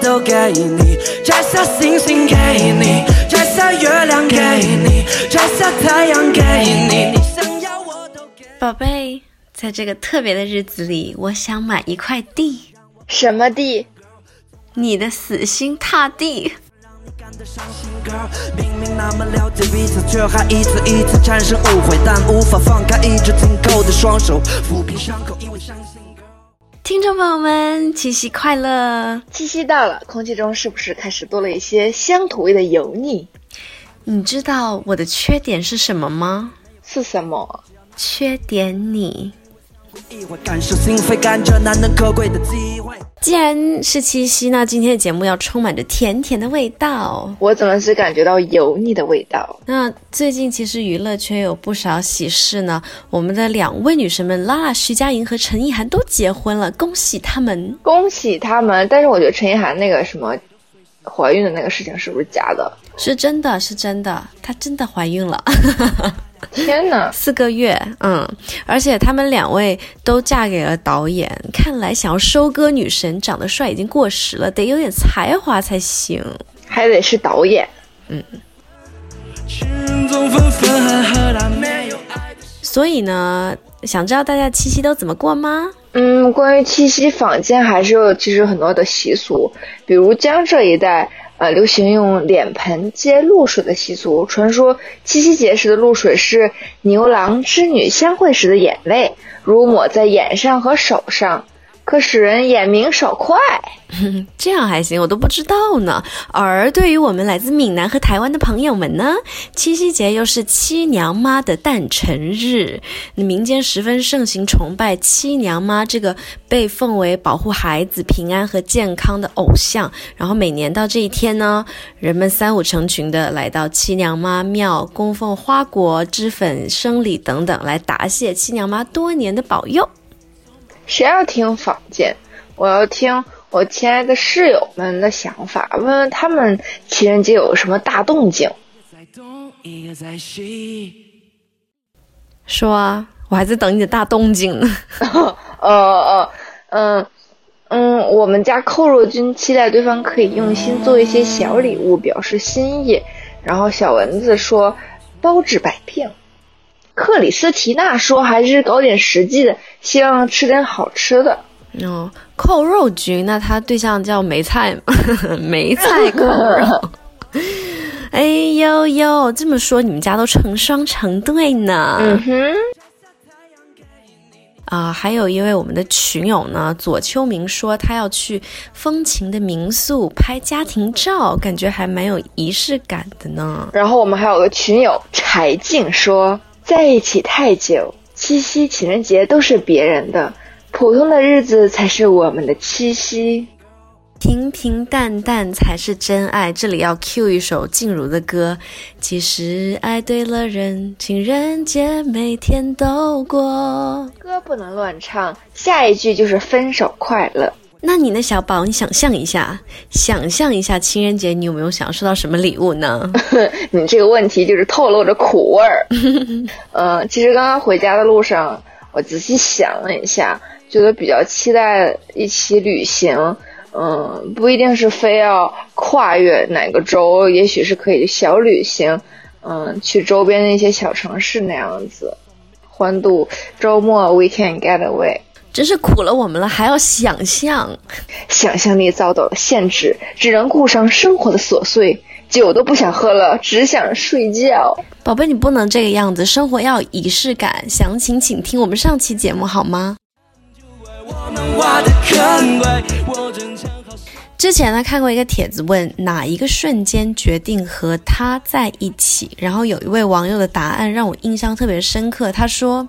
都给你。摘下星星给你，摘下月亮给你，摘下太阳给你，你想要我都给。宝贝，在这个特别的日子里，我想买一块地，什么地？你的死心塌地。干得伤心，girl。明明那么了解彼此，却还一次一次产生误会，但无法放开一直紧扣的双手，抚平伤口，因为相信。听众朋友们，七夕快乐！七夕到了，空气中是不是开始多了一些乡土味的油腻？你知道我的缺点是什么吗？是什么？缺点你。既然是七夕，那今天的节目要充满着甜甜的味道。我怎么是感觉到油腻的味道？那最近其实娱乐圈有不少喜事呢，我们的两位女神们拉拉、徐佳莹和陈意涵都结婚了，恭喜他们！恭喜他们！但是我觉得陈意涵那个什么怀孕的那个事情是不是假的？是真的，是真的，她真的怀孕了。天哪！四个月，嗯，而且他们两位都嫁给了导演，看来想要收割女神长得帅已经过时了，得有点才华才行。还得是导演。情人总纷纷和和，但没有爱所以呢，想知道大家七夕都怎么过吗？嗯，关于七夕坊间还是有其实很多的习俗，比如江浙一带，呃，流行用脸盆接露水的习俗。传说七夕节时的露水是牛郎织女相会时的眼泪，如抹在眼上和手上，可使人眼明手快。这样还行，我都不知道呢。而对于我们来自闽南和台湾的朋友们呢，七夕节又是七娘妈的诞辰日，那民间十分盛行崇拜七娘妈这个被奉为保护孩子平安和健康的偶像。然后每年到这一天呢，人们三五成群的来到七娘妈庙，供奉花果、脂粉、生礼等等，来答谢七娘妈多年的保佑。谁要听坊间？我要听我亲爱的室友们的想法，问问他们情人节有什么大动静。说啊，我还在等你的大动静呢。哦哦嗯嗯，我们家寇若君期待对方可以用心做一些小礼物表示心意。然后小蚊子说包治百病。克里斯提娜说还是搞点实际的，希望吃点好吃的。哦，扣肉君，那他对象叫梅菜吗？梅菜扣肉。哎呦呦，这么说你们家都成双成对呢？嗯哼，啊、还有一位我们的群友呢，左秋明说他要去风情的民宿拍家庭照，感觉还蛮有仪式感的呢。然后我们还有个群友柴静说，在一起太久，七夕、情人节都是别人的，普通的日子才是我们的七夕。平平淡淡才是真爱。这里要 cue 一首静茹的歌。其实爱对了人，情人节每天都过。歌不能乱唱，下一句就是分手快乐。那你呢，小宝？你想象一下，想象一下情人节，你有没有想要收到什么礼物呢？你这个问题就是透露着苦味儿。嗯，其实刚刚回家的路上，我仔细想了一下，觉得比较期待一起旅行。嗯，不一定是非要跨越哪个州，也许是可以小旅行，嗯，去周边的一些小城市那样子，欢度周末 weekend getaway。真是苦了我们了，还要想象。想象力遭到了限制，只能顾上生活的琐碎，酒都不想喝了，只想睡觉。宝贝，你不能这个样子，生活要有仪式感。详情请听我们上期节目好吗？之前呢看过一个帖子，问哪一个瞬间决定和他在一起，然后有一位网友的答案让我印象特别深刻。他说：“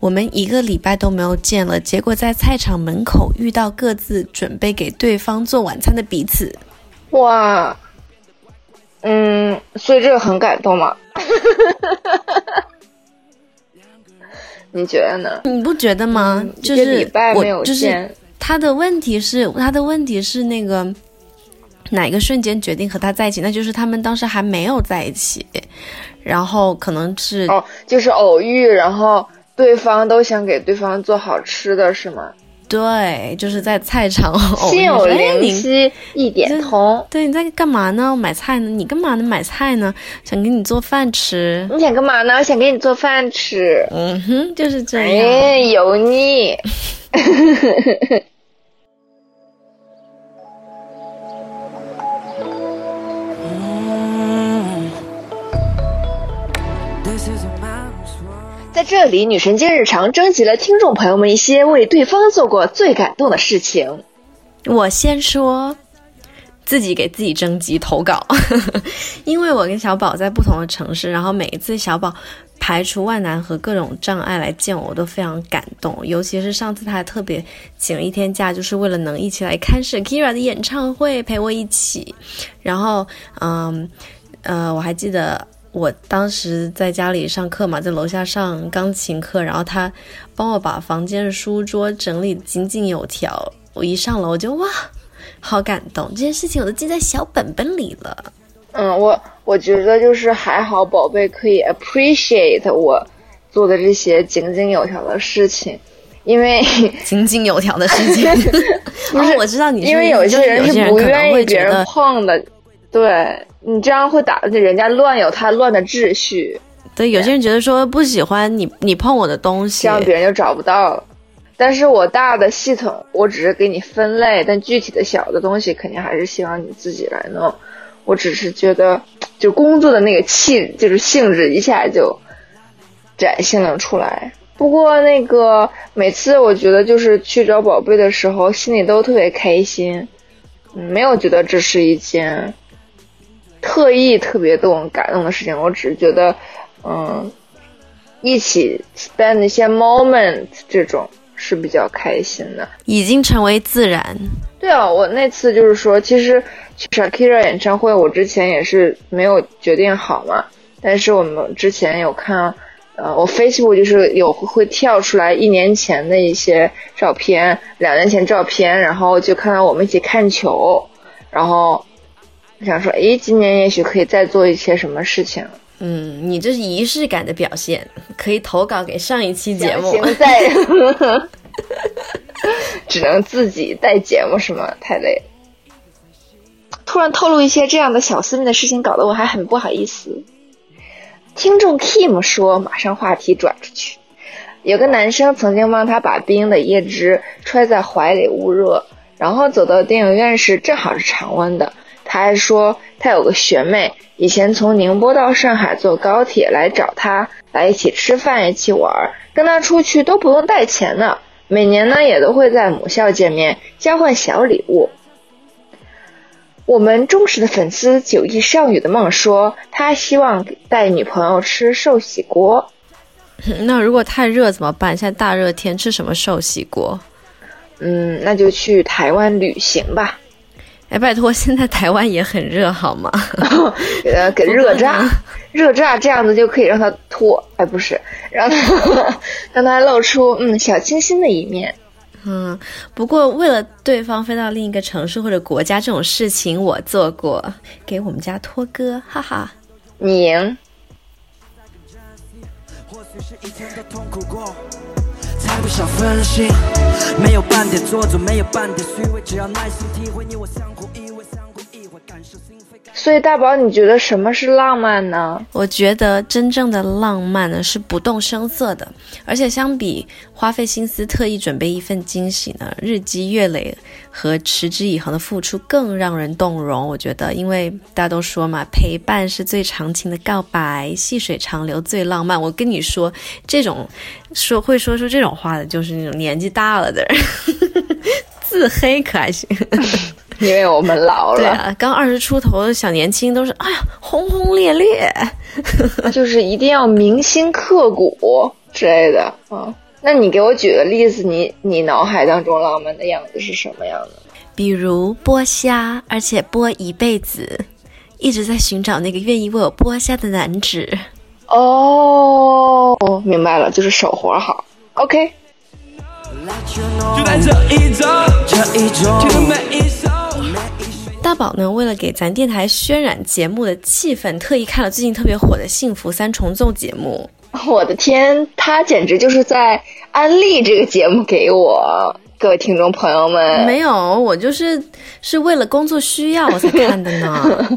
我们一个礼拜都没有见了，结果在菜场门口遇到各自准备给对方做晚餐的彼此。哇，嗯，所以这个很感动吗？你觉得呢？你不觉得吗？嗯就是礼拜我没有就是见他的问题是他的问题是那个哪一个瞬间决定和他在一起？那就是他们当时还没有在一起。然后可能是哦，就是偶遇，然后对方都想给对方做好吃的是吗？对，就是在菜场偶遇，心有灵犀一点通。对，你在干嘛呢？买菜呢？你干嘛呢？买菜呢？想给你做饭吃。你想干嘛呢？我想给你做饭吃。嗯哼，就是这样。哎，油腻。里，女神经日常征集了听众朋友们一些为对方做过最感动的事情。我先说，自己给自己征集投稿，因为我跟小宝在不同的城市，然后每一次小宝排除万难和各种障碍来见我，我都非常感动。尤其是上次他还特别请了一天假，就是为了能一起来看 Shakira 的演唱会，陪我一起。然后，嗯，呃，我还记得。我当时在家里上课嘛，在楼下上钢琴课，然后他帮我把房间的书桌整理得井井有条。我一上楼我就哇，好感动！这件事情我都记在小本本里了。嗯，我我觉得就是还好，宝贝可以 appreciate 我做的这些井井有条的事情，因为 井井有条的事情。不是哦，我知道你是因为有些些人是不愿意别人会觉得，碰的，对你这样会打的人家乱有他乱的秩序，对有些人觉得说不喜欢你你碰我的东西这，样别人就找不到了。但是我大的系统，我只是给你分类，但具体的小的东西肯定还是希望你自己来弄。我只是觉得，就工作的那个气，就是性质一下就展现了出来。不过那个每次我觉得就是去找宝贝的时候，心里都特别开心，嗯，没有觉得这是一件特意特别动人感动的事情。我只是觉得，嗯，一起 spend 一些 moment 这种是比较开心的。已经成为自然。对啊，我那次就是说，其实去 Shakira 演唱会，我之前也是没有决定好嘛。但是我们之前有看，呃，我 Facebook 就是有会跳出来一年前的一些照片，两年前照片，然后就看到我们一起看球，然后我想说，诶，今年也许可以再做一些什么事情。嗯，你这是仪式感的表现，可以投稿给上一期节目。行在，只能自己带节目是吗？太累了。突然透露一些这样的小私密的事情，搞得我还很不好意思。听众 Kim 说，马上话题转出去。有个男生曾经帮他把冰的椰汁揣在怀里捂热，然后走到电影院时正好是常温的。他还说他有个学妹，以前从宁波到上海坐高铁来找他，来一起吃饭，一起玩，跟他出去都不用带钱呢。每年呢也都会在母校见面，交换小礼物。我们忠实的粉丝九亿少女的梦说，他希望带女朋友吃寿喜锅。那如果太热怎么办？现在大热天吃什么寿喜锅？嗯，那就去台湾旅行吧，哎，拜托，现在台湾也很热好吗？给他给热炸，热炸这样子就可以让他脱，哎，不是，让他 让他露出嗯小清新的一面。嗯，不过为了对方飞到另一个城市或者国家这种事情，我做过，给我们家托哥，哈哈。你赢，不想分心，没有半点做作，没有半点虚伪，只要耐心体会你我相互依所以大宝，你觉得什么是浪漫呢？我觉得真正的浪漫呢是不动声色的，而且相比花费心思特意准备一份惊喜呢，日积月累和持之以恒的付出更让人动容。我觉得，因为大家都说嘛，陪伴是最长情的告白，细水长流最浪漫。我跟你说，这种说会说出这种话的，就是那种年纪大了的人，自黑可还行。因为我们老了，对啊，刚二十出头的小年轻都是哎呀轰轰烈烈。就是一定要铭心刻骨之类的啊。那你给我举个例子，你你脑海当中浪漫的样子是什么样的？比如剥虾，而且剥一辈子，一直在寻找那个愿意为我剥虾的男子。哦，明白了，就是手活好。Know，就在这一周，这一周，听的每一大宝呢，为了给咱电台渲染节目的气氛，特意看了最近特别火的《幸福三重奏》节目。我的天，他简直就是在安利这个节目给我，各位听众朋友们。没有，我就是是为了工作需要我才看的呢。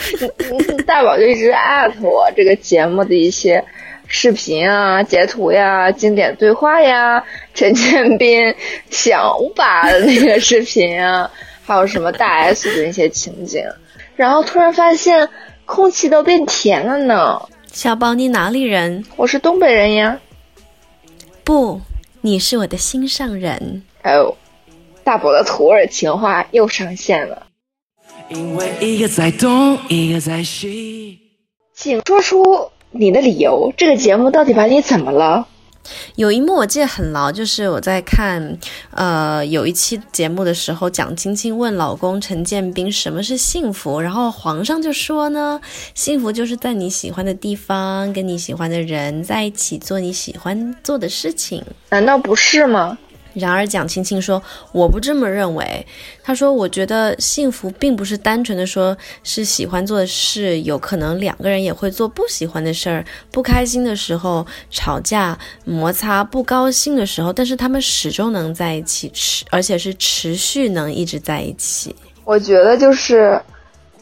大宝就一直艾特我这个节目的一些视频啊、截图呀、经典对话呀、陈建斌想法的那个视频啊，还有什么大 S 的那些情景，然后突然发现空气都变甜了呢。小宝，你哪里人？我是东北人呀。不，你是我的心上人。哎呦，大宝的土味情话又上线了。因为一个在东，一个在西。请说出你的理由。这个节目到底把你怎么了？有一幕我记得很牢，就是我在看，呃，有一期节目的时候，蒋勤勤问老公陈建斌什么是幸福，然后皇上就说呢，幸福就是在你喜欢的地方，跟你喜欢的人在一起做你喜欢做的事情。难道不是吗？然而，蒋勤勤说：“我不这么认为。”他说：“我觉得幸福并不是单纯的说是喜欢做的事，有可能两个人也会做不喜欢的事儿，不开心的时候吵架、摩擦，不高兴的时候，但是他们始终能在一起，持而且是持续能一直在一起。”我觉得就是，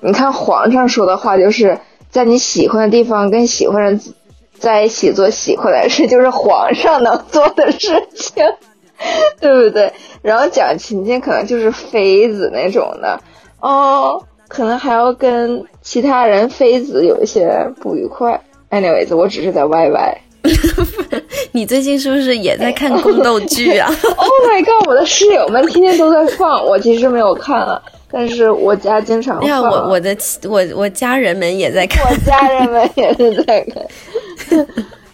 你看皇上说的话，就是在你喜欢的地方跟喜欢人在一起做喜欢的事，就是皇上能做的事情。对不对？然后蒋勤勤可能就是妃子那种的，哦，可能还要跟其他人妃子有一些不愉快。Anyways，我只是在 YY。你最近是不是也在看宫斗剧啊？Oh my god！我的室友们天天都在放，我其实没有看啊，但是我家经常放。我我的我我家人们也在看，我家人们也是在看。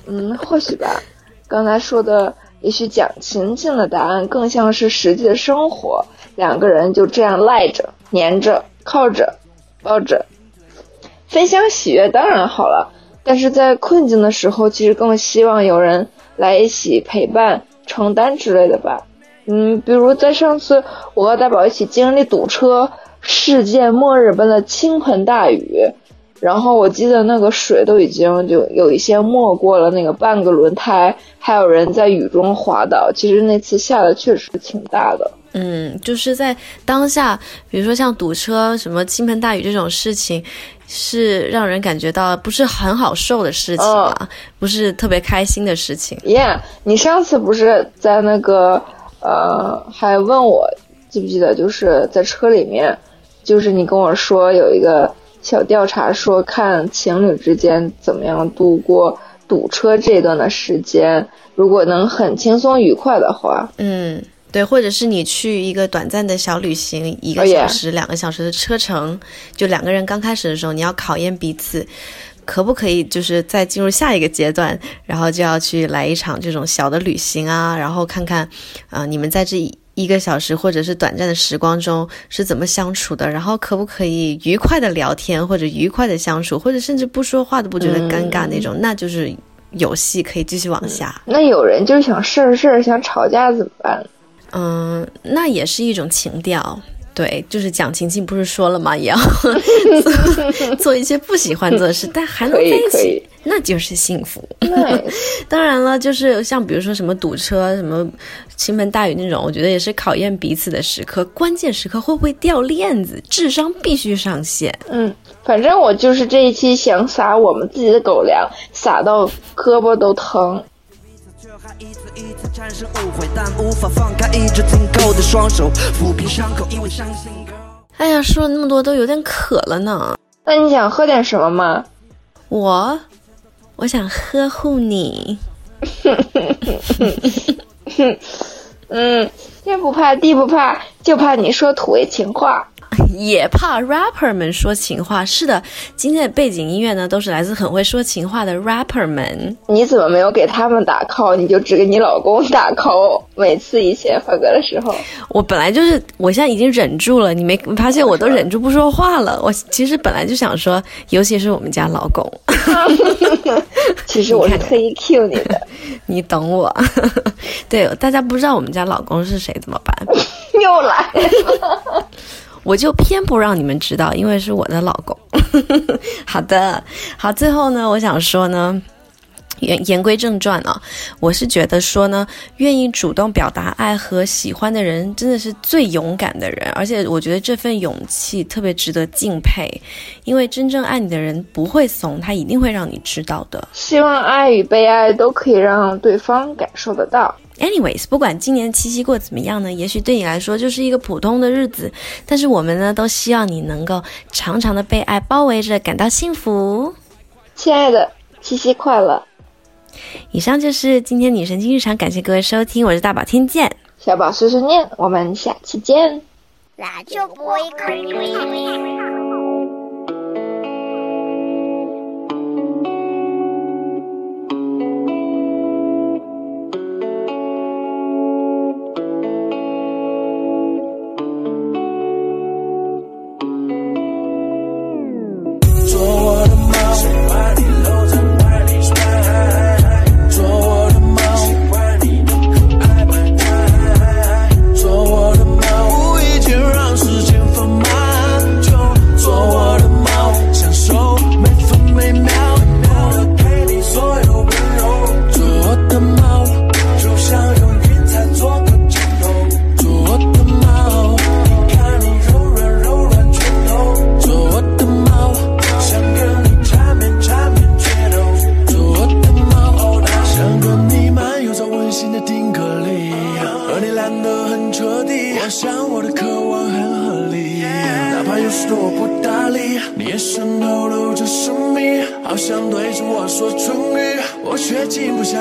嗯，或许吧。刚才说的。也许蒋勤勤的答案更像是实际的生活，两个人就这样赖着、黏着、靠着、抱着，分享喜悦当然好了，但是在困境的时候，其实更希望有人来一起陪伴、承担之类的吧。嗯，比如在上次我和大宝一起经历堵车、世界末日般的倾盆大雨。然后我记得那个水都已经就有一些没过了那个半个轮胎，还有人在雨中滑倒。其实那次下的确实挺大的。嗯，就是在当下，比如说像堵车、什么倾盆大雨这种事情，是让人感觉到不是很好受的事情啊，不是特别开心的事情。耶，你上次不是在那个呃，还问我记不记得，就是在车里面，就是你跟我说有一个。小调查说，看情侣之间怎么样度过堵车这段的时间。如果能很轻松愉快的话，嗯，对，或者是你去一个短暂的小旅行，一个小时、两个小时的车程，就两个人刚开始的时候，你要考验彼此，可不可以就是再进入下一个阶段，然后就要去来一场这种小的旅行啊，然后看看，啊，你们在这。一个小时或者是短暂的时光中是怎么相处的？然后可不可以愉快的聊天，或者愉快的相处，或者甚至不说话都不觉得尴尬那种？那就是有戏可以继续往下。那有人就是想事儿事儿，想吵架怎么办？嗯，那也是一种情调。对，就是蒋勤勤不是说了吗？也要 做一些不喜欢做的事，但还能在一起，那就是幸福。当然了，就是像比如说什么堵车、什么倾盆大雨那种，我觉得也是考验彼此的时刻。关键时刻会不会掉链子？智商必须上线。嗯，反正我就是这一期想撒我们自己的狗粮，撒到胳膊都疼。产生误会，但无法放开一直紧扣的双手，抚平伤口，因为伤心。哎呀，说了那么多，都有点渴了呢。那你想喝点什么吗？我，我想呵护你。嗯，天不怕地不怕，就怕你说土味情话。也怕 rapper 们说情话。是的，今天的背景音乐呢，都是来自很会说情话的 rapper 们。你怎么没有给他们打 call？你就只给你老公打 call？每次以前发歌的时候，我本来就是，我现在已经忍住了。你没发现我都忍住不说话了？我其实本来就想说，尤其是我们家老公。其实我是特意 cue 你的，你懂我。对，大家不知道我们家老公是谁怎么办？又来了。我就偏不让你们知道，因为是我的老公。好的，好，最后呢？我想说呢，言言归正传啊。我是觉得说呢，愿意主动表达爱和喜欢的人，真的是最勇敢的人。而且我觉得这份勇气特别值得敬佩，因为真正爱你的人不会怂，他一定会让你知道的。希望爱与被爱都可以让对方感受得到。anyways 不管今年七夕过怎么样呢也许对你来说就是一个普通的日子但是我们呢都希望你能够常常的被爱包围着感到幸福。亲爱的七夕快乐。以上就是今天女神经日常感谢各位收听我是大宝天见小宝碎碎念我们下期见。那就播一个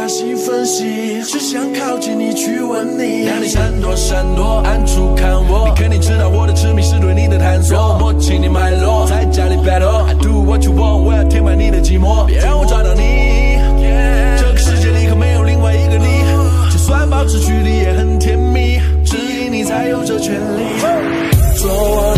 细分析只想靠近你去吻你。让你闪躲闪躲暗处看我。你肯定知道我的痴迷是对你的探索。索索。我请你 my love 在家里 battle i do what you want 我要填满你的寂寞。别让我抓到你。这个世界里可没有另外一个你。就算保持距离也很甜蜜只因你才有这权利。做我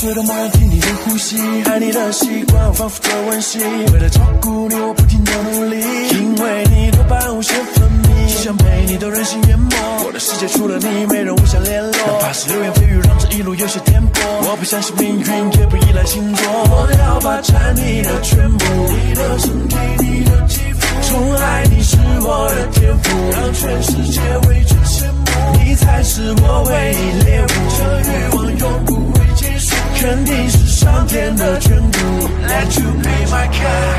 觉得梦要听你的呼吸，爱你的习惯我反复的温习，为了照顾你我不停的努力，因为你多半无限分泌，只想被你的人性淹没。我的世界除了你没人互相联络，哪怕是流言蜚语让这一路有些颠簸。我不相信命运，也不依赖星座，我要霸占你的全部。你的身体，你的肌肤，宠爱你是我的天赋，让全世界为之羡慕。你才是我唯一猎物，这欲望永不。肯定是上天的眷顾。Let you be my girl，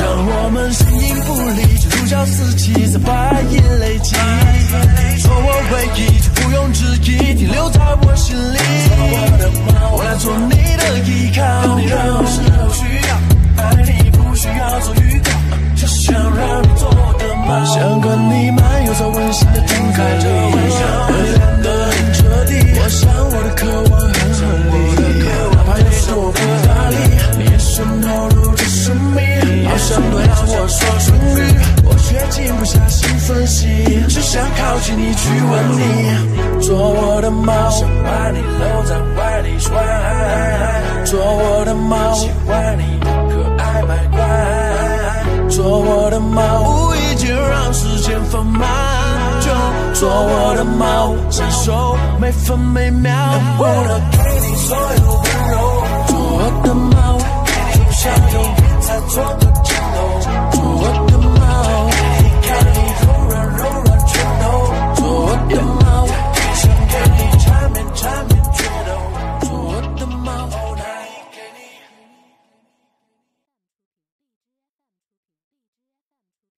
让我们形影不离，像如胶似漆，在半夜累积。做我唯一，就不用质疑，停留在我心里。做我的猫，我来做你的依靠。爱你任何时候需要，爱你不需要做预告，就想让你做我的猫。想跟你漫游在温馨的天台，里晚上会亮很彻底。我想我的渴望。想对着我说唇语，我却静不下心分析，只想靠近你去吻你，做我的猫，想把你搂在怀里穿，做我的猫，喜欢你可爱百乖，做我的猫，无意间让时间放慢，就做我的猫，享受每分每秒，能不能给你所有温柔，做我的猫，想要。在做梦。